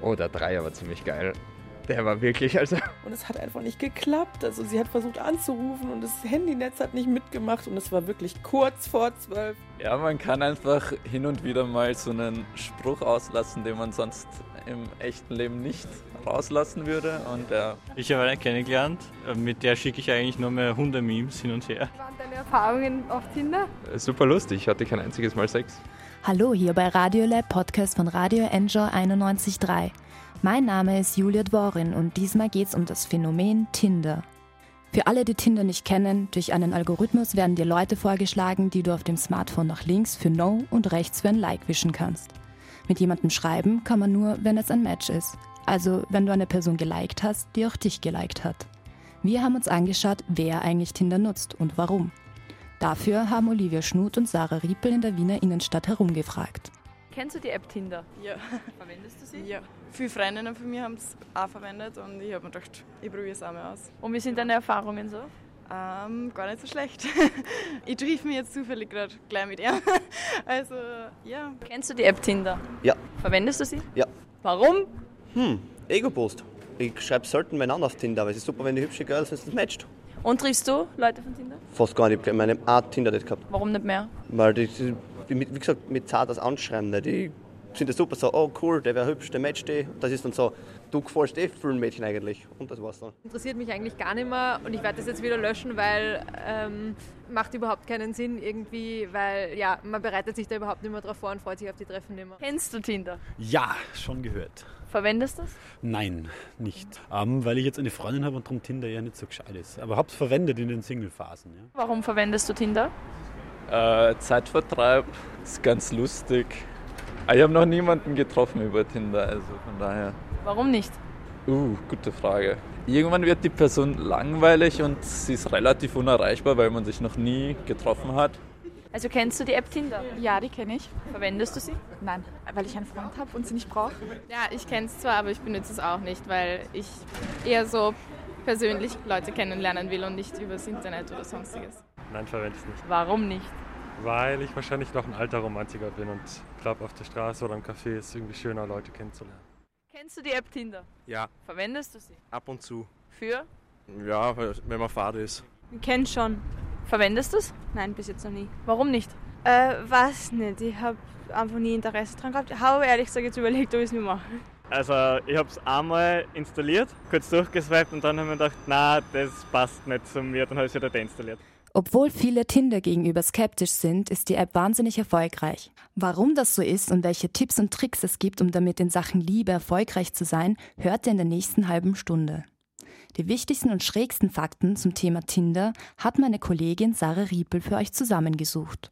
Oh, der Dreier war ziemlich geil. Der war wirklich, also. Und es hat einfach nicht geklappt. Also sie hat versucht anzurufen und das Handynetz hat nicht mitgemacht und es war wirklich kurz vor zwölf. Ja, man kann einfach hin und wieder mal so einen Spruch auslassen, den man sonst im echten Leben nicht rauslassen würde. Und ja. Ich habe eine kennengelernt, mit der schicke ich eigentlich nur mehr Hunde-Memes hin und her. Was waren deine Erfahrungen auf Tinder? Super lustig, ich hatte kein einziges Mal Sex. Hallo hier bei Radiolab Podcast von Radio Enjoy 91.3. Mein Name ist Julia Dworin und diesmal geht es um das Phänomen Tinder. Für alle, die Tinder nicht kennen, durch einen Algorithmus werden dir Leute vorgeschlagen, die du auf dem Smartphone nach links für No und rechts für ein Like wischen kannst. Mit jemandem schreiben kann man nur, wenn es ein Match ist. Also wenn du eine Person geliked hast, die auch dich geliked hat. Wir haben uns angeschaut, wer eigentlich Tinder nutzt und warum. Dafür haben Olivia Schnuth und Sarah Riepel in der Wiener Innenstadt herumgefragt. Kennst du die App Tinder? Ja. Verwendest du sie? Ja. Viele Freundinnen von mir haben es auch verwendet und ich habe mir gedacht, ich probiere es auch mal aus. Und wie sind deine Erfahrungen so? Ähm, gar nicht so schlecht. ich triff mich jetzt zufällig gerade gleich mit ihr. Also, ja. Kennst du die App Tinder? Ja. Verwendest du sie? Ja. Warum? Hm, Ego-Post. Ich schreibe selten meinen an auf Tinder, aber es ist super, wenn die hübsche Girls das matcht. Und triffst du Leute von Tinder? Fast gar nicht. Ich habe meine Art Tinder nicht gehabt. Warum nicht mehr? Weil die, wie gesagt, mit Zart das Anschreiben, ne, die sind ja super so, oh cool, der wäre hübsch, der matcht die. Das ist dann so, du gefällst eh vielen Mädchen eigentlich. Und das war's dann. Interessiert mich eigentlich gar nicht mehr und ich werde das jetzt wieder löschen, weil ähm, macht überhaupt keinen Sinn irgendwie, weil ja, man bereitet sich da überhaupt nicht mehr drauf vor und freut sich auf die Treffen nicht mehr. Kennst du Tinder? Ja, schon gehört. Verwendest du es? Nein, nicht. Ähm, weil ich jetzt eine Freundin habe und darum Tinder ja nicht so gescheit ist. Aber hab's verwendet in den Single-Phasen. Ja. Warum verwendest du Tinder? Äh, Zeitvertreib ist ganz lustig. Ich habe noch niemanden getroffen über Tinder, also von daher. Warum nicht? Uh, gute Frage. Irgendwann wird die Person langweilig und sie ist relativ unerreichbar, weil man sich noch nie getroffen hat. Also kennst du die App Tinder? Ja, die kenne ich. Verwendest du sie? Nein, weil ich einen Freund habe und sie nicht brauche. Ja, ich kenne es zwar, aber ich benutze es auch nicht, weil ich eher so persönlich Leute kennenlernen will und nicht übers Internet oder sonstiges. Nein, verwende ich nicht. Warum nicht? Weil ich wahrscheinlich noch ein alter Romantiker bin und glaube, auf der Straße oder im Café ist es irgendwie schöner, Leute kennenzulernen. Kennst du die App Tinder? Ja. Verwendest du sie? Ab und zu. Für? Ja, wenn man Fahrt ist. Ich kenne schon. Verwendest du es? Nein, bis jetzt noch nie. Warum nicht? Äh, weiß nicht. Ich habe einfach nie Interesse dran gehabt. Ich habe ehrlich gesagt jetzt überlegt, ob ich es nicht mache. Also ich habe es einmal installiert, kurz durchgeswiped und dann habe ich mir gedacht, na, das passt nicht zu mir, dann habe ich es wieder deinstalliert. Obwohl viele Tinder gegenüber skeptisch sind, ist die App wahnsinnig erfolgreich. Warum das so ist und welche Tipps und Tricks es gibt, um damit in Sachen Liebe erfolgreich zu sein, hört ihr in der nächsten halben Stunde. Die wichtigsten und schrägsten Fakten zum Thema Tinder hat meine Kollegin Sarah Riepel für euch zusammengesucht.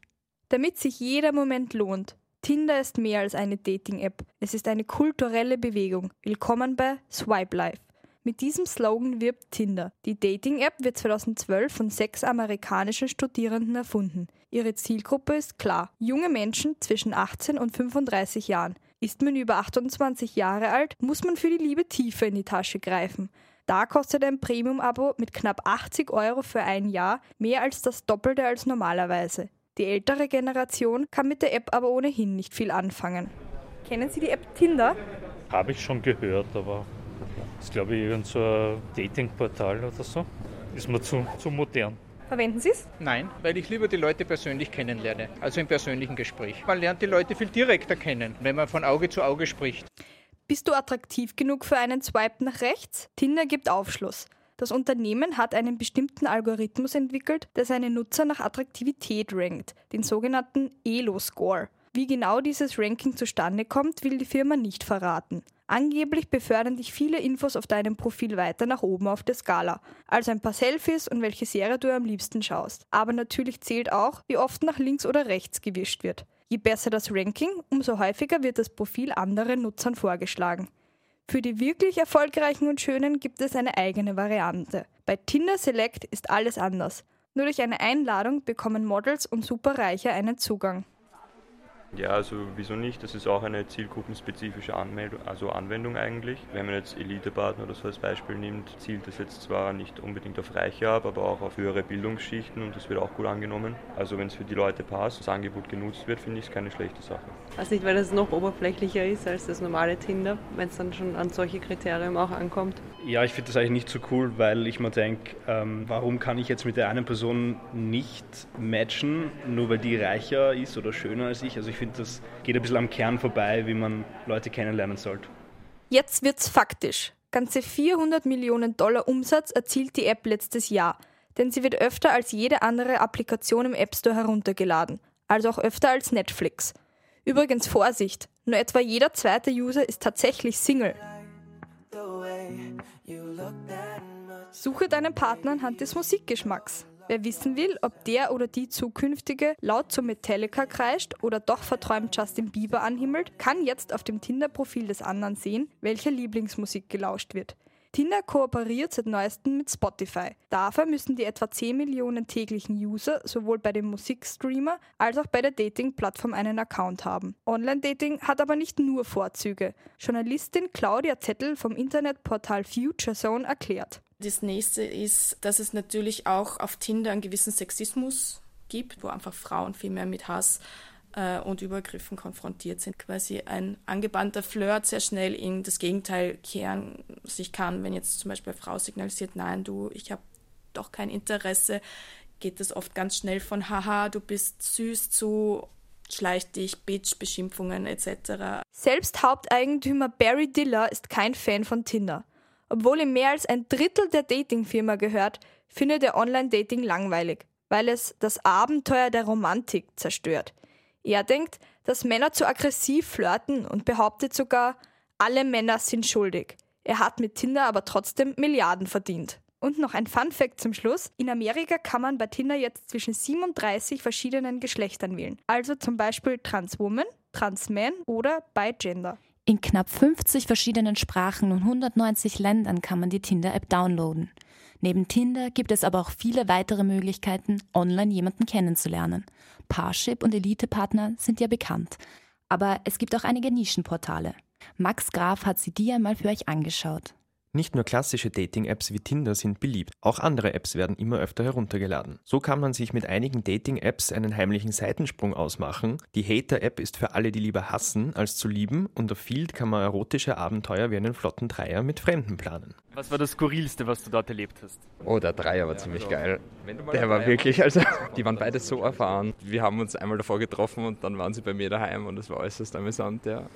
Damit sich jeder Moment lohnt. Tinder ist mehr als eine Dating-App. Es ist eine kulturelle Bewegung. Willkommen bei Swipe Life. Mit diesem Slogan wirbt Tinder. Die Dating-App wird 2012 von sechs amerikanischen Studierenden erfunden. Ihre Zielgruppe ist klar. Junge Menschen zwischen 18 und 35 Jahren. Ist man über 28 Jahre alt, muss man für die Liebe tiefer in die Tasche greifen. Da kostet ein Premium-Abo mit knapp 80 Euro für ein Jahr mehr als das Doppelte als normalerweise. Die ältere Generation kann mit der App aber ohnehin nicht viel anfangen. Kennen Sie die App Tinder? Habe ich schon gehört, aber das ist glaube ich irgend so ein Datingportal oder so. Ist mir zu, zu modern. Verwenden Sie es? Nein, weil ich lieber die Leute persönlich kennenlerne, also im persönlichen Gespräch. Man lernt die Leute viel direkter kennen, wenn man von Auge zu Auge spricht. Bist du attraktiv genug für einen Swipe nach rechts? Tinder gibt Aufschluss. Das Unternehmen hat einen bestimmten Algorithmus entwickelt, der seine Nutzer nach Attraktivität rankt, den sogenannten Elo-Score. Wie genau dieses Ranking zustande kommt, will die Firma nicht verraten. Angeblich befördern dich viele Infos auf deinem Profil weiter nach oben auf der Skala. Also ein paar Selfies und welche Serie du am liebsten schaust. Aber natürlich zählt auch, wie oft nach links oder rechts gewischt wird. Je besser das Ranking, umso häufiger wird das Profil anderen Nutzern vorgeschlagen. Für die wirklich erfolgreichen und schönen gibt es eine eigene Variante. Bei Tinder Select ist alles anders. Nur durch eine Einladung bekommen Models und Superreiche einen Zugang. Ja, also wieso nicht? Das ist auch eine zielgruppenspezifische Anmeldung, also Anwendung eigentlich. Wenn man jetzt Elitepartner oder so als Beispiel nimmt, zielt das jetzt zwar nicht unbedingt auf Reiche ab, aber auch auf höhere Bildungsschichten und das wird auch gut angenommen. Also wenn es für die Leute passt, das Angebot genutzt wird, finde ich es keine schlechte Sache. Also nicht, weil das noch oberflächlicher ist als das normale Tinder, wenn es dann schon an solche Kriterien auch ankommt. Ja, ich finde das eigentlich nicht so cool, weil ich mir denke, ähm, warum kann ich jetzt mit der einen Person nicht matchen, nur weil die reicher ist oder schöner als ich? Also ich finde, das geht ein bisschen am Kern vorbei, wie man Leute kennenlernen sollte. Jetzt wird's faktisch. Ganze 400 Millionen Dollar Umsatz erzielt die App letztes Jahr, denn sie wird öfter als jede andere Applikation im App Store heruntergeladen, also auch öfter als Netflix. Übrigens Vorsicht, nur etwa jeder zweite User ist tatsächlich Single. Suche deinen Partner anhand des Musikgeschmacks. Wer wissen will, ob der oder die zukünftige laut zu Metallica kreischt oder doch verträumt Justin Bieber anhimmelt, kann jetzt auf dem Tinder-Profil des anderen sehen, welche Lieblingsmusik gelauscht wird. Tinder kooperiert seit neuestem mit Spotify. Dafür müssen die etwa 10 Millionen täglichen User sowohl bei dem Musikstreamer als auch bei der Dating-Plattform einen Account haben. Online-Dating hat aber nicht nur Vorzüge. Journalistin Claudia Zettel vom Internetportal Future Zone erklärt. Das nächste ist, dass es natürlich auch auf Tinder einen gewissen Sexismus gibt, wo einfach Frauen viel mehr mit Hass äh, und Übergriffen konfrontiert sind. Quasi ein angebannter Flirt sehr schnell in das Gegenteil kehren sich kann. Wenn jetzt zum Beispiel eine Frau signalisiert, nein, du, ich habe doch kein Interesse, geht das oft ganz schnell von haha, du bist süß zu schleicht dich, Bitch, Beschimpfungen etc. Selbst Haupteigentümer Barry Diller ist kein Fan von Tinder. Obwohl ihm mehr als ein Drittel der Datingfirma gehört, findet er Online-Dating langweilig, weil es das Abenteuer der Romantik zerstört. Er denkt, dass Männer zu aggressiv flirten und behauptet sogar, alle Männer sind schuldig. Er hat mit Tinder aber trotzdem Milliarden verdient. Und noch ein Fun Fact zum Schluss. In Amerika kann man bei Tinder jetzt zwischen 37 verschiedenen Geschlechtern wählen. Also zum Beispiel Transwoman, Transman oder Bigender. In knapp 50 verschiedenen Sprachen und 190 Ländern kann man die Tinder-App downloaden. Neben Tinder gibt es aber auch viele weitere Möglichkeiten, online jemanden kennenzulernen. Parship und Elite-Partner sind ja bekannt. Aber es gibt auch einige Nischenportale. Max Graf hat sie die einmal für euch angeschaut. Nicht nur klassische Dating-Apps wie Tinder sind beliebt, auch andere Apps werden immer öfter heruntergeladen. So kann man sich mit einigen Dating-Apps einen heimlichen Seitensprung ausmachen. Die Hater-App ist für alle, die lieber hassen, als zu lieben und auf Field kann man erotische Abenteuer wie einen flotten Dreier mit Fremden planen. Was war das Skurrilste, was du dort erlebt hast? Oh, der Dreier war ziemlich geil. Der war wirklich, also die waren beide so erfahren. Wir haben uns einmal davor getroffen und dann waren sie bei mir daheim und es war äußerst amüsant, ja.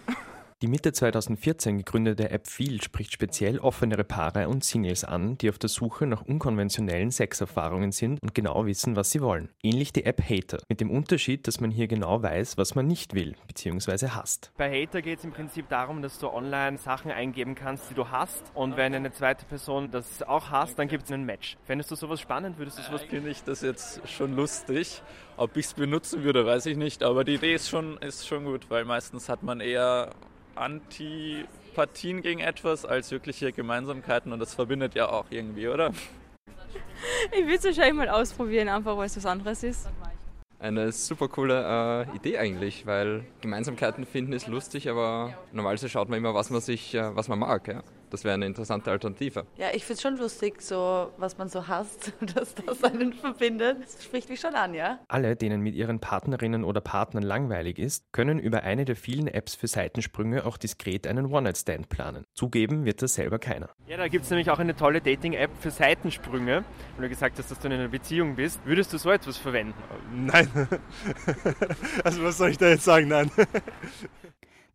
Die Mitte 2014 gegründete App Feel spricht speziell offenere Paare und Singles an, die auf der Suche nach unkonventionellen Sexerfahrungen sind und genau wissen, was sie wollen. Ähnlich die App Hater, mit dem Unterschied, dass man hier genau weiß, was man nicht will bzw. hasst. Bei Hater geht es im Prinzip darum, dass du online Sachen eingeben kannst, die du hast und wenn eine zweite Person das auch hasst, dann gibt es einen Match. Fändest du sowas spannend? Würdest du sowas Finde ich das jetzt schon lustig. Ob ich es benutzen würde, weiß ich nicht, aber die Idee ist schon, ist schon gut, weil meistens hat man eher Antipathien gegen etwas als wirkliche Gemeinsamkeiten und das verbindet ja auch irgendwie, oder? Ich würde es wahrscheinlich mal ausprobieren, einfach weil es was anderes ist. Eine super coole äh, Idee eigentlich, weil Gemeinsamkeiten finden ist lustig, aber normalerweise schaut man immer, was man sich, äh, was man mag. Ja? Das wäre eine interessante Alternative. Ja, ich finde es schon lustig, so was man so hasst, dass das einen verbindet. Das spricht mich schon an, ja. Alle, denen mit ihren Partnerinnen oder Partnern langweilig ist, können über eine der vielen Apps für Seitensprünge auch diskret einen One-Night-Stand planen. Zugeben wird das selber keiner. Ja, da gibt es nämlich auch eine tolle Dating-App für Seitensprünge. Wenn du gesagt hast, dass du in einer Beziehung bist, würdest du so etwas verwenden? Nein. also was soll ich da jetzt sagen? Nein.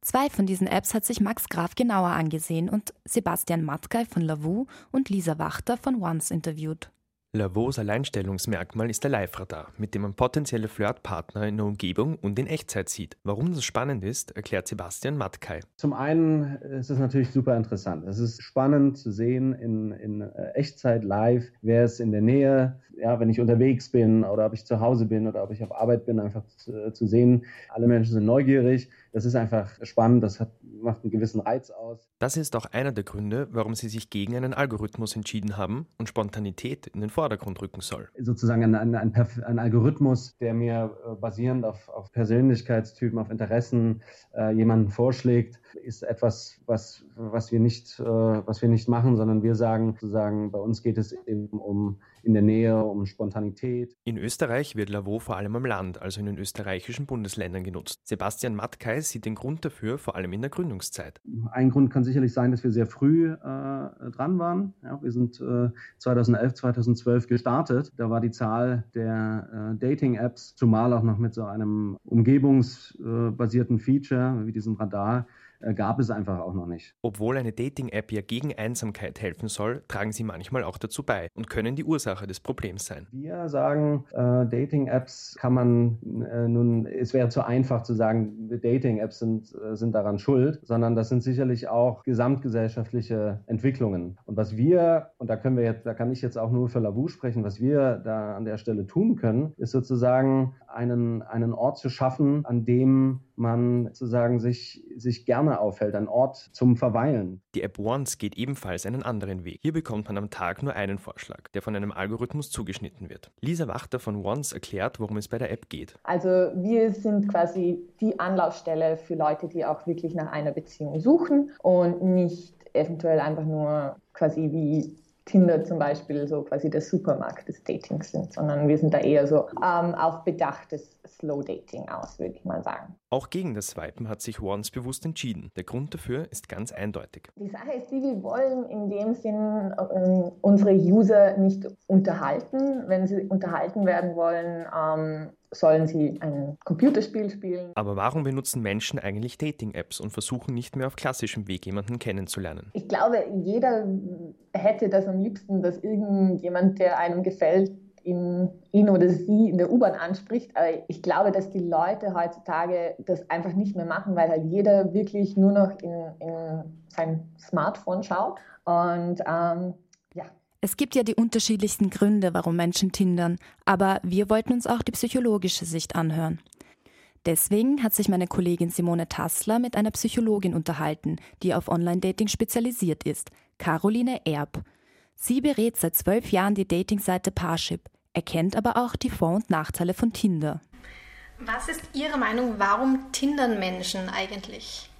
Zwei von diesen Apps hat sich Max Graf genauer angesehen und Sebastian Matkay von Lavu und Lisa Wachter von Once interviewt. Lavos Alleinstellungsmerkmal ist der Live-Radar, mit dem man potenzielle Flirtpartner in der Umgebung und in Echtzeit sieht. Warum das spannend ist, erklärt Sebastian Matkay. Zum einen ist es natürlich super interessant. Es ist spannend zu sehen in, in Echtzeit live, wer ist in der Nähe, ja, wenn ich unterwegs bin oder ob ich zu Hause bin oder ob ich auf Arbeit bin, einfach zu, zu sehen. Alle Menschen sind neugierig. Das ist einfach spannend, das hat, macht einen gewissen Reiz aus. Das ist auch einer der Gründe, warum sie sich gegen einen Algorithmus entschieden haben und Spontanität in den Vordergrund rücken soll. Sozusagen ein, ein, ein, ein Algorithmus, der mir äh, basierend auf, auf Persönlichkeitstypen, auf Interessen äh, jemanden vorschlägt, ist etwas, was, was, wir nicht, äh, was wir nicht machen, sondern wir sagen, sozusagen, bei uns geht es eben um in der Nähe, um Spontanität. In Österreich wird Lavo vor allem am Land, also in den österreichischen Bundesländern genutzt. Sebastian Matkay sieht den Grund dafür vor allem in der Gründungszeit. Ein Grund kann sicherlich sein, dass wir sehr früh äh, dran waren. Ja, wir sind äh, 2011, 2012 gestartet. Da war die Zahl der äh, Dating-Apps, zumal auch noch mit so einem umgebungsbasierten Feature wie diesem Radar, gab es einfach auch noch nicht. Obwohl eine Dating-App ja gegen Einsamkeit helfen soll, tragen sie manchmal auch dazu bei und können die Ursache des Problems sein. Wir sagen, äh, Dating-Apps kann man äh, nun, es wäre zu einfach zu sagen, Dating-Apps sind, äh, sind daran schuld, sondern das sind sicherlich auch gesamtgesellschaftliche Entwicklungen. Und was wir, und da können wir jetzt, da kann ich jetzt auch nur für Lavu sprechen, was wir da an der Stelle tun können, ist sozusagen einen, einen Ort zu schaffen, an dem man sozusagen sich, sich gerne aufhält, ein Ort zum Verweilen. Die App Once geht ebenfalls einen anderen Weg. Hier bekommt man am Tag nur einen Vorschlag, der von einem Algorithmus zugeschnitten wird. Lisa Wachter von Once erklärt, worum es bei der App geht. Also wir sind quasi die Anlaufstelle für Leute, die auch wirklich nach einer Beziehung suchen und nicht eventuell einfach nur quasi wie Tinder zum Beispiel so quasi der Supermarkt des Datings sind, sondern wir sind da eher so ähm, auf bedachtes Slow Dating aus, würde ich mal sagen. Auch gegen das Swipen hat sich Once bewusst entschieden. Der Grund dafür ist ganz eindeutig. Die Sache ist die, wir wollen in dem Sinn ähm, unsere User nicht unterhalten. Wenn sie unterhalten werden wollen, ähm, sollen sie ein Computerspiel spielen. Aber warum benutzen Menschen eigentlich Dating-Apps und versuchen nicht mehr auf klassischem Weg jemanden kennenzulernen? Ich glaube, jeder hätte das am liebsten, dass irgendjemand, der einem gefällt, ihn, ihn oder sie in der U-Bahn anspricht. Aber ich glaube, dass die Leute heutzutage das einfach nicht mehr machen, weil halt jeder wirklich nur noch in, in sein Smartphone schaut. Und ähm. Es gibt ja die unterschiedlichsten Gründe, warum Menschen tindern, aber wir wollten uns auch die psychologische Sicht anhören. Deswegen hat sich meine Kollegin Simone Tassler mit einer Psychologin unterhalten, die auf Online-Dating spezialisiert ist, Caroline Erb. Sie berät seit zwölf Jahren die Datingseite Parship, erkennt aber auch die Vor- und Nachteile von Tinder. Was ist Ihre Meinung, warum tindern Menschen eigentlich?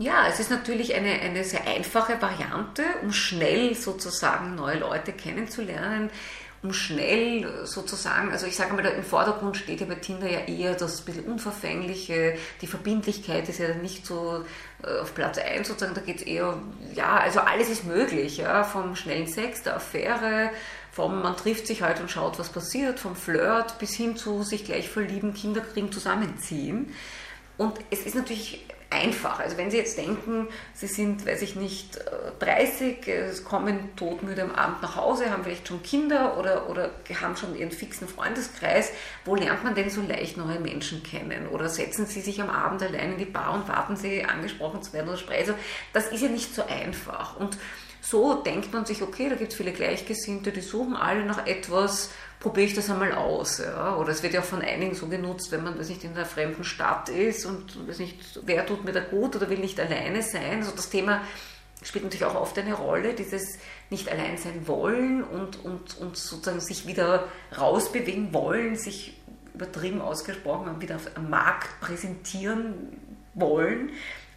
Ja, es ist natürlich eine, eine sehr einfache Variante, um schnell sozusagen neue Leute kennenzulernen, um schnell sozusagen, also ich sage mal, im Vordergrund steht ja bei Tinder ja eher das bisschen Unverfängliche, die Verbindlichkeit ist ja nicht so äh, auf Platz 1 sozusagen, da geht es eher, ja, also alles ist möglich, ja, vom schnellen Sex, der Affäre, vom man trifft sich halt und schaut, was passiert, vom Flirt bis hin zu sich gleich verlieben, Kinder kriegen, zusammenziehen. Und es ist natürlich einfach. Also wenn Sie jetzt denken, Sie sind, weiß ich nicht, 30, äh, kommen todmüde am Abend nach Hause, haben vielleicht schon Kinder oder, oder haben schon Ihren fixen Freundeskreis, wo lernt man denn so leicht neue Menschen kennen? Oder setzen Sie sich am Abend allein in die Bar und warten Sie, angesprochen zu werden oder sprechen? Also das ist ja nicht so einfach. Und so denkt man sich, okay, da gibt es viele Gleichgesinnte, die suchen alle nach etwas, probiere ich das einmal aus. Ja? Oder es wird ja auch von einigen so genutzt, wenn man weiß nicht, in einer fremden Stadt ist und weiß nicht, wer tut mir da gut oder will nicht alleine sein. Also das Thema spielt natürlich auch oft eine Rolle, dieses nicht allein sein wollen und, und, und sozusagen sich wieder rausbewegen wollen, sich übertrieben ausgesprochen wieder am Markt präsentieren wollen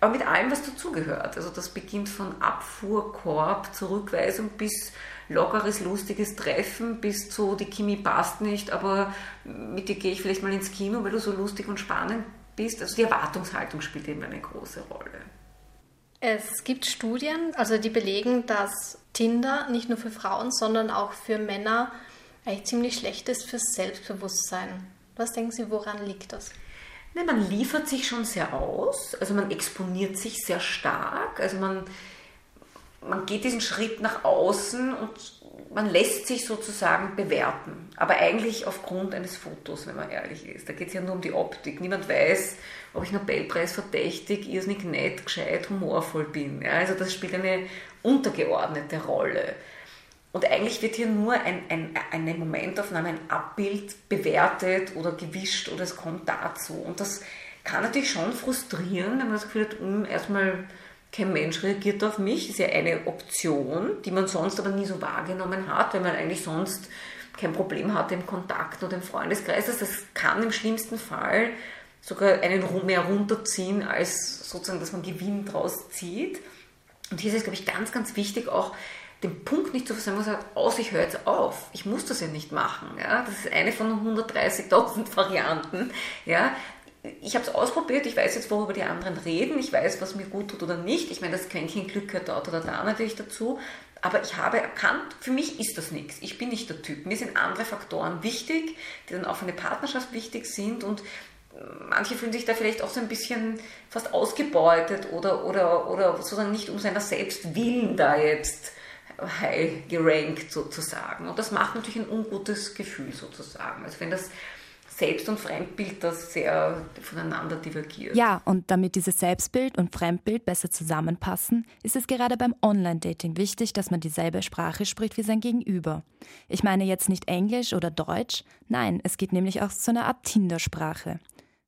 aber mit allem, was dazugehört. Also das beginnt von Abfuhrkorb, Zurückweisung bis lockeres, lustiges Treffen, bis zu die Chemie passt nicht, aber mit dir gehe ich vielleicht mal ins Kino, weil du so lustig und spannend bist. Also die Erwartungshaltung spielt eben eine große Rolle. Es gibt Studien, also die belegen, dass Tinder nicht nur für Frauen, sondern auch für Männer eigentlich ziemlich schlecht ist fürs Selbstbewusstsein. Was denken Sie, woran liegt das? Ne, man liefert sich schon sehr aus, also man exponiert sich sehr stark, also man, man geht diesen Schritt nach außen und man lässt sich sozusagen bewerten, aber eigentlich aufgrund eines Fotos, wenn man ehrlich ist. Da geht es ja nur um die Optik. Niemand weiß, ob ich Nobelpreis verdächtig, irrsinnig nett, gescheit, humorvoll bin. Ja, also das spielt eine untergeordnete Rolle. Und eigentlich wird hier nur ein, ein, eine Momentaufnahme, ein Abbild bewertet oder gewischt oder es kommt dazu. Und das kann natürlich schon frustrieren, wenn man das Gefühl hat, um, erstmal kein Mensch reagiert auf mich, ist ja eine Option, die man sonst aber nie so wahrgenommen hat, wenn man eigentlich sonst kein Problem hatte im Kontakt oder im Freundeskreis. Also das kann im schlimmsten Fall sogar einen mehr runterziehen, als sozusagen, dass man Gewinn draus zieht. Und hier ist es, glaube ich, ganz, ganz wichtig, auch den Punkt nicht zu versäumen, man sagt, aus, ich höre jetzt auf, ich muss das ja nicht machen. Ja? Das ist eine von 130.000 Varianten. Ja? Ich habe es ausprobiert, ich weiß jetzt, worüber die anderen reden, ich weiß, was mir gut tut oder nicht. Ich meine, das Quäntchen Glück gehört dort oder da natürlich dazu. Aber ich habe erkannt, für mich ist das nichts. Ich bin nicht der Typ. Mir sind andere Faktoren wichtig, die dann auch für eine Partnerschaft wichtig sind. Und manche fühlen sich da vielleicht auch so ein bisschen fast ausgebeutet oder, oder, oder sozusagen nicht um seiner selbst willen da jetzt high gerankt sozusagen. Und das macht natürlich ein ungutes Gefühl sozusagen. Also wenn das Selbst- und Fremdbild das sehr voneinander divergiert. Ja, und damit dieses Selbstbild und Fremdbild besser zusammenpassen, ist es gerade beim Online-Dating wichtig, dass man dieselbe Sprache spricht wie sein Gegenüber. Ich meine jetzt nicht Englisch oder Deutsch, nein, es geht nämlich auch zu einer Art Tinder-Sprache.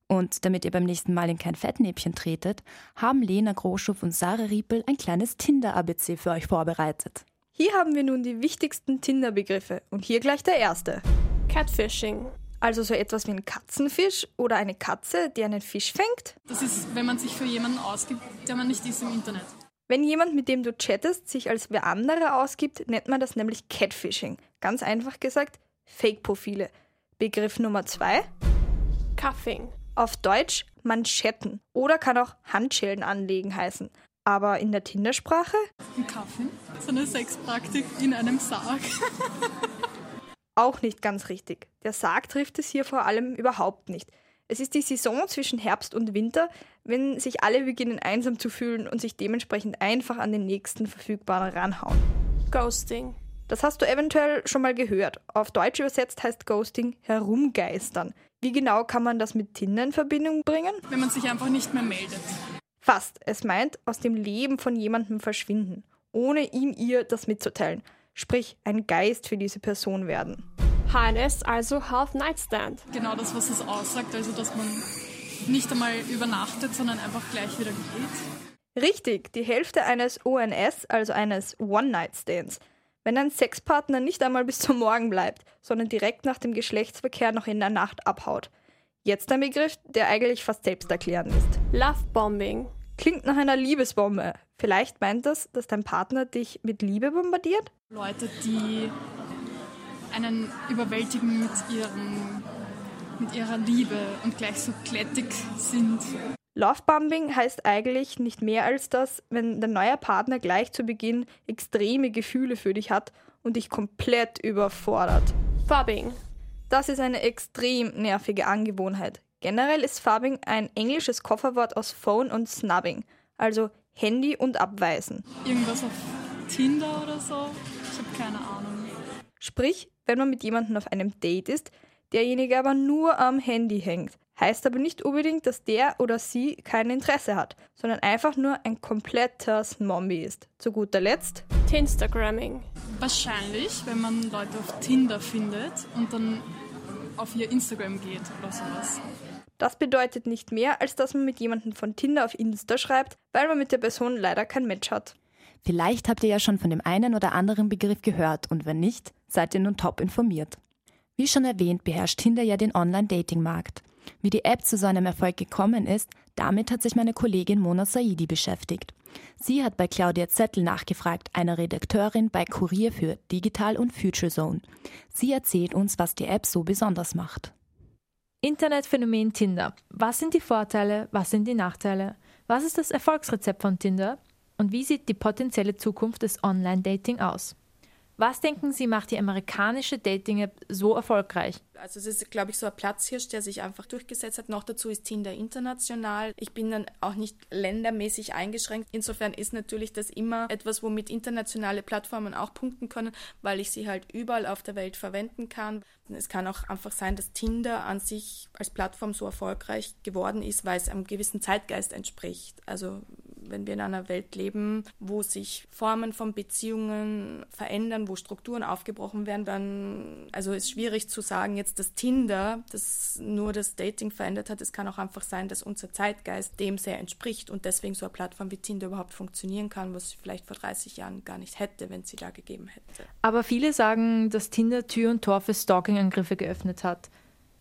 Und damit ihr beim nächsten Mal in kein Fettnäpfchen tretet, haben Lena Groschow und Sarah Riepel ein kleines Tinder-ABC für euch vorbereitet. Hier haben wir nun die wichtigsten Tinder-Begriffe und hier gleich der erste. Catfishing. Also so etwas wie ein Katzenfisch oder eine Katze, die einen Fisch fängt? Das ist, wenn man sich für jemanden ausgibt, der man nicht ist im Internet. Wenn jemand, mit dem du chattest, sich als wer anderer ausgibt, nennt man das nämlich Catfishing. Ganz einfach gesagt, Fake-Profile. Begriff Nummer zwei. Cuffing. Auf Deutsch Manschetten oder kann auch Handschellen anlegen heißen. Aber in der Tindersprache? Ein Cuffing? So eine Sexpraktik in einem Sarg. auch nicht ganz richtig. Der Sarg trifft es hier vor allem überhaupt nicht. Es ist die Saison zwischen Herbst und Winter, wenn sich alle beginnen einsam zu fühlen und sich dementsprechend einfach an den nächsten verfügbaren ranhauen. Ghosting. Das hast du eventuell schon mal gehört. Auf Deutsch übersetzt heißt Ghosting herumgeistern. Wie genau kann man das mit Tinder in Verbindung bringen? Wenn man sich einfach nicht mehr meldet. Fast. Es meint aus dem Leben von jemandem verschwinden, ohne ihm ihr das mitzuteilen. Sprich, ein Geist für diese Person werden. HNS, also Half Nightstand. Genau das, was es aussagt, also dass man nicht einmal übernachtet, sondern einfach gleich wieder geht. Richtig, die Hälfte eines ONS, also eines One-Night-Stands. Wenn ein Sexpartner nicht einmal bis zum Morgen bleibt, sondern direkt nach dem Geschlechtsverkehr noch in der Nacht abhaut. Jetzt ein Begriff, der eigentlich fast selbsterklärend ist. Lovebombing. Klingt nach einer Liebesbombe. Vielleicht meint das, dass dein Partner dich mit Liebe bombardiert? Leute, die einen überwältigen mit, ihren, mit ihrer Liebe und gleich so klettig sind. Lovebombing heißt eigentlich nicht mehr als das, wenn dein neuer Partner gleich zu Beginn extreme Gefühle für dich hat und dich komplett überfordert. Fubbing. Das ist eine extrem nervige Angewohnheit. Generell ist Fubbing ein englisches Kofferwort aus Phone und Snubbing, also Handy und Abweisen. Irgendwas auf Tinder oder so? Ich habe keine Ahnung. Sprich, wenn man mit jemandem auf einem Date ist, derjenige aber nur am Handy hängt. Heißt aber nicht unbedingt, dass der oder sie kein Interesse hat, sondern einfach nur ein kompletter Zombie ist. Zu guter Letzt Tinstagramming. Wahrscheinlich, wenn man Leute auf Tinder findet und dann auf ihr Instagram geht oder sowas. Das bedeutet nicht mehr, als dass man mit jemandem von Tinder auf Insta schreibt, weil man mit der Person leider kein Match hat. Vielleicht habt ihr ja schon von dem einen oder anderen Begriff gehört und wenn nicht, seid ihr nun top informiert. Wie schon erwähnt, beherrscht Tinder ja den Online-Dating-Markt. Wie die App zu so einem Erfolg gekommen ist, damit hat sich meine Kollegin Mona Saidi beschäftigt. Sie hat bei Claudia Zettel nachgefragt, einer Redakteurin bei Kurier für Digital und Future Zone. Sie erzählt uns, was die App so besonders macht. Internetphänomen Tinder. Was sind die Vorteile? Was sind die Nachteile? Was ist das Erfolgsrezept von Tinder? Und wie sieht die potenzielle Zukunft des Online-Dating aus? Was denken Sie, macht die amerikanische Dating-App so erfolgreich? Also es ist, glaube ich, so ein Platzhirsch, der sich einfach durchgesetzt hat. Noch dazu ist Tinder international. Ich bin dann auch nicht ländermäßig eingeschränkt. Insofern ist natürlich das immer etwas, womit internationale Plattformen auch punkten können, weil ich sie halt überall auf der Welt verwenden kann. Es kann auch einfach sein, dass Tinder an sich als Plattform so erfolgreich geworden ist, weil es einem gewissen Zeitgeist entspricht. Also wenn wir in einer Welt leben, wo sich Formen von Beziehungen verändern, wo Strukturen aufgebrochen werden, dann, also ist schwierig zu sagen, jetzt das Tinder, das nur das Dating verändert hat. Es kann auch einfach sein, dass unser Zeitgeist dem sehr entspricht und deswegen so eine Plattform wie Tinder überhaupt funktionieren kann, was sie vielleicht vor 30 Jahren gar nicht hätte, wenn sie da gegeben hätte. Aber viele sagen, dass Tinder Tür und Tor für Stalking-Angriffe geöffnet hat.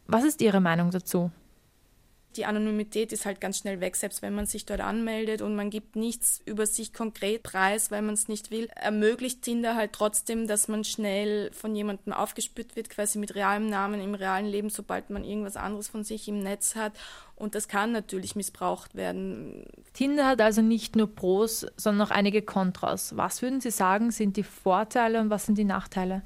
Was ist Ihre Meinung dazu? Die Anonymität ist halt ganz schnell weg, selbst wenn man sich dort anmeldet und man gibt nichts über sich konkret preis, weil man es nicht will, ermöglicht Tinder halt trotzdem, dass man schnell von jemandem aufgespürt wird, quasi mit realem Namen im realen Leben, sobald man irgendwas anderes von sich im Netz hat. Und das kann natürlich missbraucht werden. Tinder hat also nicht nur Pros, sondern auch einige Kontras. Was würden Sie sagen, sind die Vorteile und was sind die Nachteile?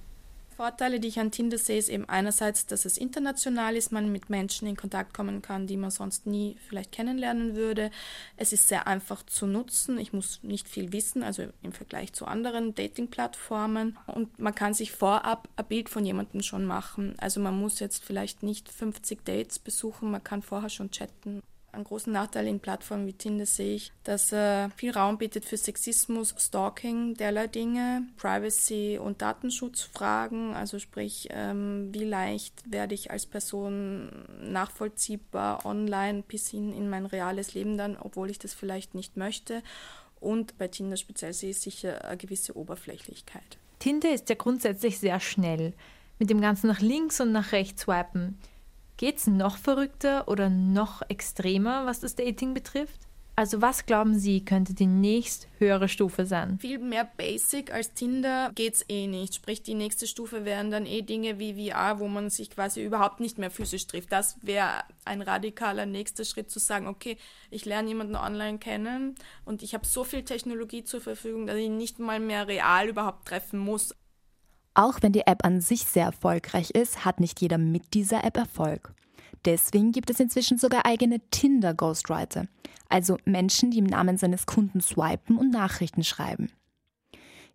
Vorteile, die ich an Tinder sehe, ist eben einerseits, dass es international ist, man mit Menschen in Kontakt kommen kann, die man sonst nie vielleicht kennenlernen würde. Es ist sehr einfach zu nutzen. Ich muss nicht viel wissen, also im Vergleich zu anderen Dating-Plattformen. Und man kann sich vorab ein Bild von jemandem schon machen. Also man muss jetzt vielleicht nicht 50 Dates besuchen, man kann vorher schon chatten. Einen großen Nachteil in Plattformen wie Tinder sehe ich, dass er viel Raum bietet für Sexismus, Stalking, derlei Dinge, Privacy und Datenschutzfragen. Also sprich, ähm, wie leicht werde ich als Person nachvollziehbar online bis hin in mein reales Leben dann, obwohl ich das vielleicht nicht möchte. Und bei Tinder speziell sehe ich sicher eine gewisse Oberflächlichkeit. Tinder ist ja grundsätzlich sehr schnell. Mit dem Ganzen nach links und nach rechts swipen. Geht es noch verrückter oder noch extremer, was das Dating betrifft? Also was glauben Sie, könnte die nächst höhere Stufe sein? Viel mehr Basic als Tinder geht's eh nicht. Sprich, die nächste Stufe wären dann eh Dinge wie VR, wo man sich quasi überhaupt nicht mehr physisch trifft. Das wäre ein radikaler nächster Schritt zu sagen, okay, ich lerne jemanden online kennen und ich habe so viel Technologie zur Verfügung, dass ich nicht mal mehr real überhaupt treffen muss. Auch wenn die App an sich sehr erfolgreich ist, hat nicht jeder mit dieser App Erfolg. Deswegen gibt es inzwischen sogar eigene Tinder Ghostwriter, also Menschen, die im Namen seines Kunden swipen und Nachrichten schreiben.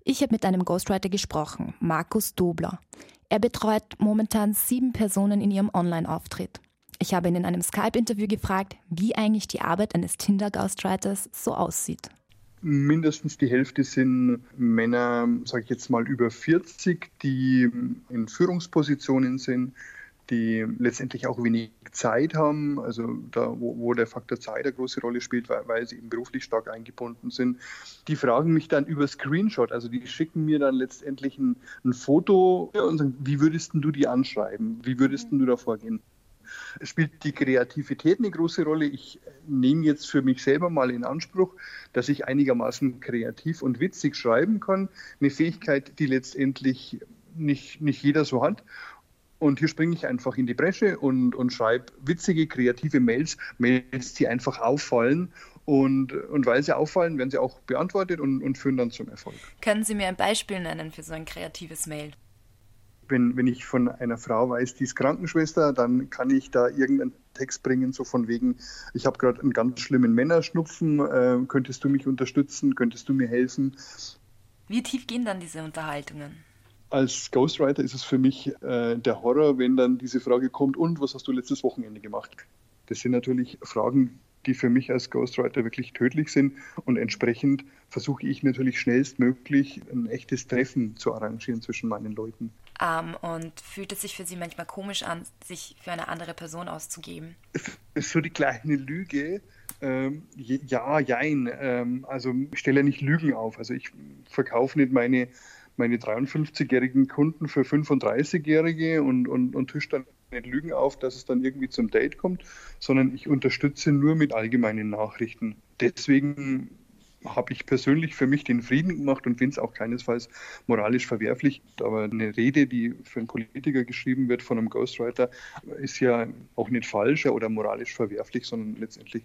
Ich habe mit einem Ghostwriter gesprochen, Markus Dobler. Er betreut momentan sieben Personen in ihrem Online-Auftritt. Ich habe ihn in einem Skype-Interview gefragt, wie eigentlich die Arbeit eines Tinder-Ghostwriters so aussieht. Mindestens die Hälfte sind Männer, sage ich jetzt mal, über 40, die in Führungspositionen sind, die letztendlich auch wenig Zeit haben, also da, wo, wo, der Faktor Zeit eine große Rolle spielt, weil, weil, sie eben beruflich stark eingebunden sind. Die fragen mich dann über Screenshot, also die schicken mir dann letztendlich ein, ein Foto und sagen, wie würdest du die anschreiben? Wie würdest du da vorgehen? Spielt die Kreativität eine große Rolle. Ich nehme jetzt für mich selber mal in Anspruch, dass ich einigermaßen kreativ und witzig schreiben kann. Eine Fähigkeit, die letztendlich nicht, nicht jeder so hat. Und hier springe ich einfach in die Bresche und, und schreibe witzige, kreative Mails, Mails, die einfach auffallen. Und, und weil sie auffallen, werden sie auch beantwortet und, und führen dann zum Erfolg. Können Sie mir ein Beispiel nennen für so ein kreatives Mail? Wenn, wenn ich von einer Frau weiß, die ist Krankenschwester, dann kann ich da irgendeinen Text bringen, so von wegen, ich habe gerade einen ganz schlimmen Männerschnupfen, äh, könntest du mich unterstützen, könntest du mir helfen? Wie tief gehen dann diese Unterhaltungen? Als Ghostwriter ist es für mich äh, der Horror, wenn dann diese Frage kommt, und was hast du letztes Wochenende gemacht? Das sind natürlich Fragen, die für mich als Ghostwriter wirklich tödlich sind. Und entsprechend versuche ich natürlich schnellstmöglich ein echtes Treffen zu arrangieren zwischen meinen Leuten. Um, und fühlt es sich für Sie manchmal komisch an, sich für eine andere Person auszugeben? Ist so die kleine Lüge. Ähm, ja, jein. Ähm, also ich stelle nicht Lügen auf. Also ich verkaufe nicht meine, meine 53-jährigen Kunden für 35-jährige und, und, und tisch dann nicht Lügen auf, dass es dann irgendwie zum Date kommt, sondern ich unterstütze nur mit allgemeinen Nachrichten. Deswegen habe ich persönlich für mich den Frieden gemacht und finde es auch keinesfalls moralisch verwerflich. Aber eine Rede, die für einen Politiker geschrieben wird von einem Ghostwriter, ist ja auch nicht falsch oder moralisch verwerflich, sondern letztendlich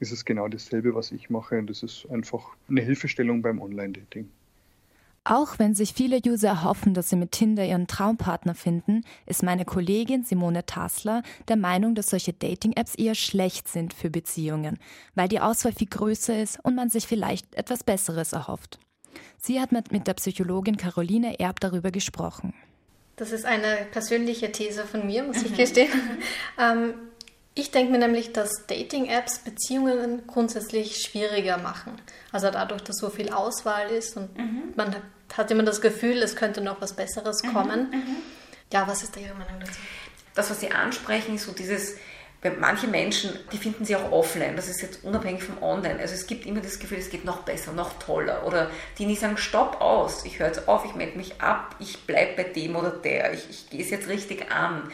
ist es genau dasselbe, was ich mache. Und das ist einfach eine Hilfestellung beim Online-Dating. Auch wenn sich viele User hoffen, dass sie mit Tinder ihren Traumpartner finden, ist meine Kollegin Simone Tassler der Meinung, dass solche Dating-Apps eher schlecht sind für Beziehungen, weil die Auswahl viel größer ist und man sich vielleicht etwas Besseres erhofft. Sie hat mit, mit der Psychologin Caroline Erb darüber gesprochen. Das ist eine persönliche These von mir, muss ich gestehen. ähm, Ich denke mir nämlich, dass Dating-Apps Beziehungen grundsätzlich schwieriger machen. Also dadurch, dass so viel Auswahl ist und mhm. man hat immer das Gefühl, es könnte noch was Besseres mhm. kommen. Mhm. Ja, was ist da Ihre Meinung dazu? Das, was Sie ansprechen, ist so dieses manche Menschen, die finden sie auch offline, das ist jetzt unabhängig vom Online. Also es gibt immer das Gefühl, es geht noch besser, noch toller. Oder die nicht sagen, stopp aus, ich höre jetzt auf, ich melde mich ab, ich bleibe bei dem oder der, ich, ich gehe es jetzt richtig an.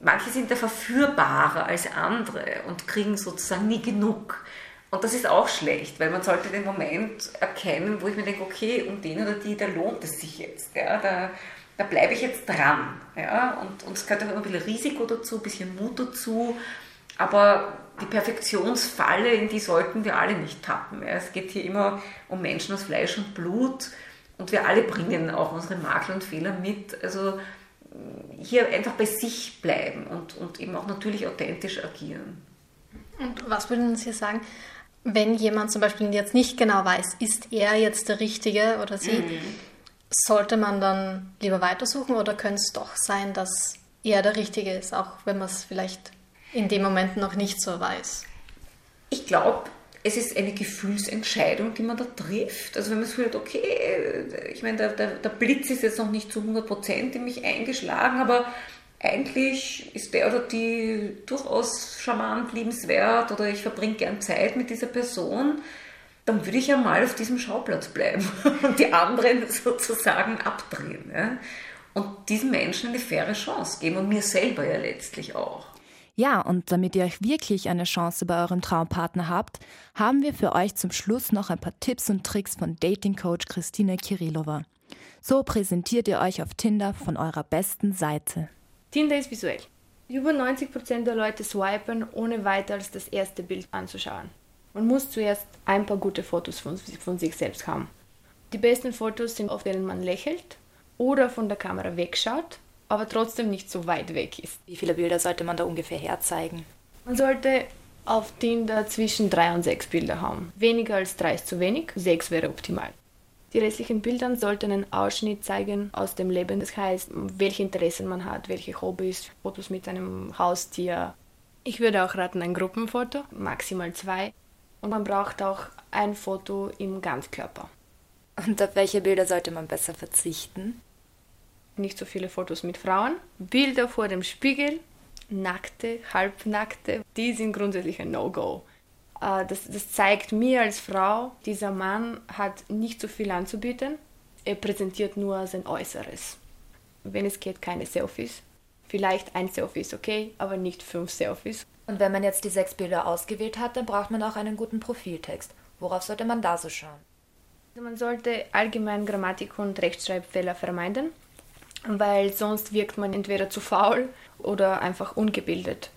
Manche sind da verführbarer als andere und kriegen sozusagen nie genug. Und das ist auch schlecht, weil man sollte den Moment erkennen, wo ich mir denke, okay, um den oder die, da lohnt es sich jetzt. Ja, da, da bleibe ich jetzt dran. Ja? Und, und es gehört auch immer ein bisschen Risiko dazu, ein bisschen Mut dazu. Aber die Perfektionsfalle, in die sollten wir alle nicht tappen. Ja? Es geht hier immer um Menschen aus Fleisch und Blut und wir alle bringen auch unsere Makel und Fehler mit. Also hier einfach bei sich bleiben und, und eben auch natürlich authentisch agieren. Und was würden Sie sagen, wenn jemand zum Beispiel jetzt nicht genau weiß, ist er jetzt der Richtige oder sie? Mhm sollte man dann lieber weitersuchen oder könnte es doch sein, dass er der Richtige ist, auch wenn man es vielleicht in dem Moment noch nicht so weiß? Ich glaube, es ist eine Gefühlsentscheidung, die man da trifft. Also wenn man es fühlt, okay, ich meine, der, der, der, Blitz ist jetzt noch nicht zu 100% in mich eingeschlagen, aber eigentlich ist der oder die durchaus charmant, liebenswert oder ich verbringe gern Zeit mit dieser Person dann würde ich ja mal auf diesem Schauplatz bleiben und die anderen sozusagen abdrehen. Ja? Und diesen Menschen eine faire Chance geben und mir selber ja letztlich auch. Ja, und damit ihr euch wirklich eine Chance bei eurem Traumpartner habt, haben wir für euch zum Schluss noch ein paar Tipps und Tricks von Dating Coach Christine Kirillova. So präsentiert ihr euch auf Tinder von eurer besten Seite. Tinder ist visuell. Über 90% der Leute swipen, ohne weiter als das erste Bild anzuschauen. Man muss zuerst ein paar gute Fotos von, von sich selbst haben. Die besten Fotos sind, auf denen man lächelt oder von der Kamera wegschaut, aber trotzdem nicht so weit weg ist. Wie viele Bilder sollte man da ungefähr herzeigen? Man sollte auf Tinder zwischen drei und sechs Bilder haben. Weniger als drei ist zu wenig, sechs wäre optimal. Die restlichen Bilder sollten einen Ausschnitt zeigen aus dem Leben. Das heißt, welche Interessen man hat, welche Hobbys, Fotos mit einem Haustier. Ich würde auch raten, ein Gruppenfoto, maximal zwei. Und man braucht auch ein Foto im Ganzkörper. Und auf welche Bilder sollte man besser verzichten? Nicht so viele Fotos mit Frauen. Bilder vor dem Spiegel, nackte, halbnackte, die sind grundsätzlich ein No-Go. Äh, das, das zeigt mir als Frau, dieser Mann hat nicht so viel anzubieten. Er präsentiert nur sein Äußeres. Wenn es geht, keine Selfies. Vielleicht ein Selfie ist okay, aber nicht fünf Selfies. Und wenn man jetzt die sechs Bilder ausgewählt hat, dann braucht man auch einen guten Profiltext. Worauf sollte man da so schauen? Also man sollte allgemein Grammatik und Rechtschreibfehler vermeiden, weil sonst wirkt man entweder zu faul oder einfach ungebildet.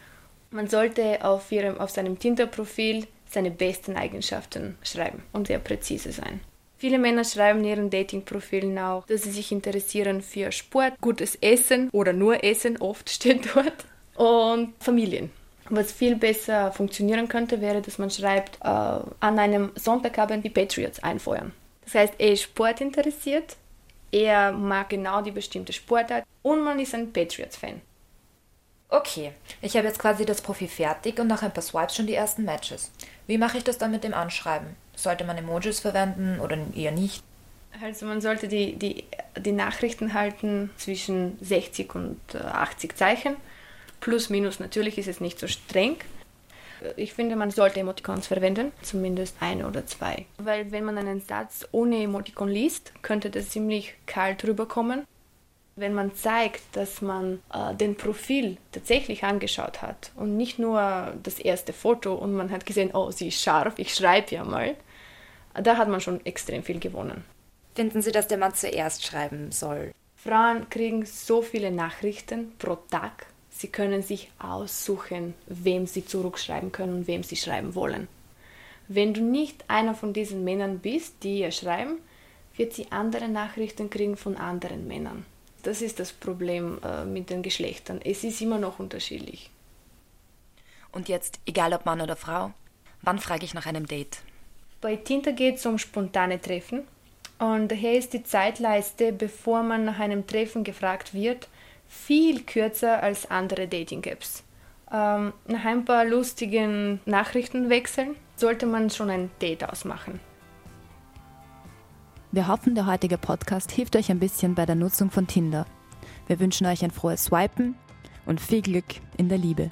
Man sollte auf, ihrem, auf seinem Tinder-Profil seine besten Eigenschaften schreiben und sehr präzise sein. Viele Männer schreiben in ihren Dating-Profilen auch, dass sie sich interessieren für Sport, gutes Essen oder nur Essen, oft steht dort, und Familien. Was viel besser funktionieren könnte, wäre, dass man schreibt, äh, an einem Sonntagabend die Patriots einfeuern. Das heißt, er ist sportinteressiert, er mag genau die bestimmte Sportart und man ist ein Patriots-Fan. Okay, ich habe jetzt quasi das Profil fertig und nach ein paar Swipes schon die ersten Matches. Wie mache ich das dann mit dem Anschreiben? Sollte man Emojis verwenden oder eher nicht? Also man sollte die, die, die Nachrichten halten zwischen 60 und 80 äh, Zeichen Plus, minus, natürlich ist es nicht so streng. Ich finde, man sollte Emoticons verwenden, zumindest ein oder zwei. Weil wenn man einen Satz ohne Emoticon liest, könnte das ziemlich kalt rüberkommen. Wenn man zeigt, dass man äh, den Profil tatsächlich angeschaut hat und nicht nur das erste Foto und man hat gesehen, oh, sie ist scharf, ich schreibe ja mal, da hat man schon extrem viel gewonnen. Finden Sie, dass der Mann zuerst schreiben soll? Frauen kriegen so viele Nachrichten pro Tag Sie können sich aussuchen, wem Sie zurückschreiben können und wem Sie schreiben wollen. Wenn du nicht einer von diesen Männern bist, die ihr schreiben, wird sie andere Nachrichten kriegen von anderen Männern. Das ist das Problem äh, mit den Geschlechtern. Es ist immer noch unterschiedlich. Und jetzt, egal ob Mann oder Frau, wann frage ich nach einem Date? Bei Tinder geht es um spontane Treffen. Und daher ist die Zeitleiste, bevor man nach einem Treffen gefragt wird, viel kürzer als andere Dating-Apps. Ähm, nach ein paar lustigen Nachrichtenwechseln sollte man schon ein Date ausmachen. Wir hoffen, der heutige Podcast hilft euch ein bisschen bei der Nutzung von Tinder. Wir wünschen euch ein frohes Swipen und viel Glück in der Liebe.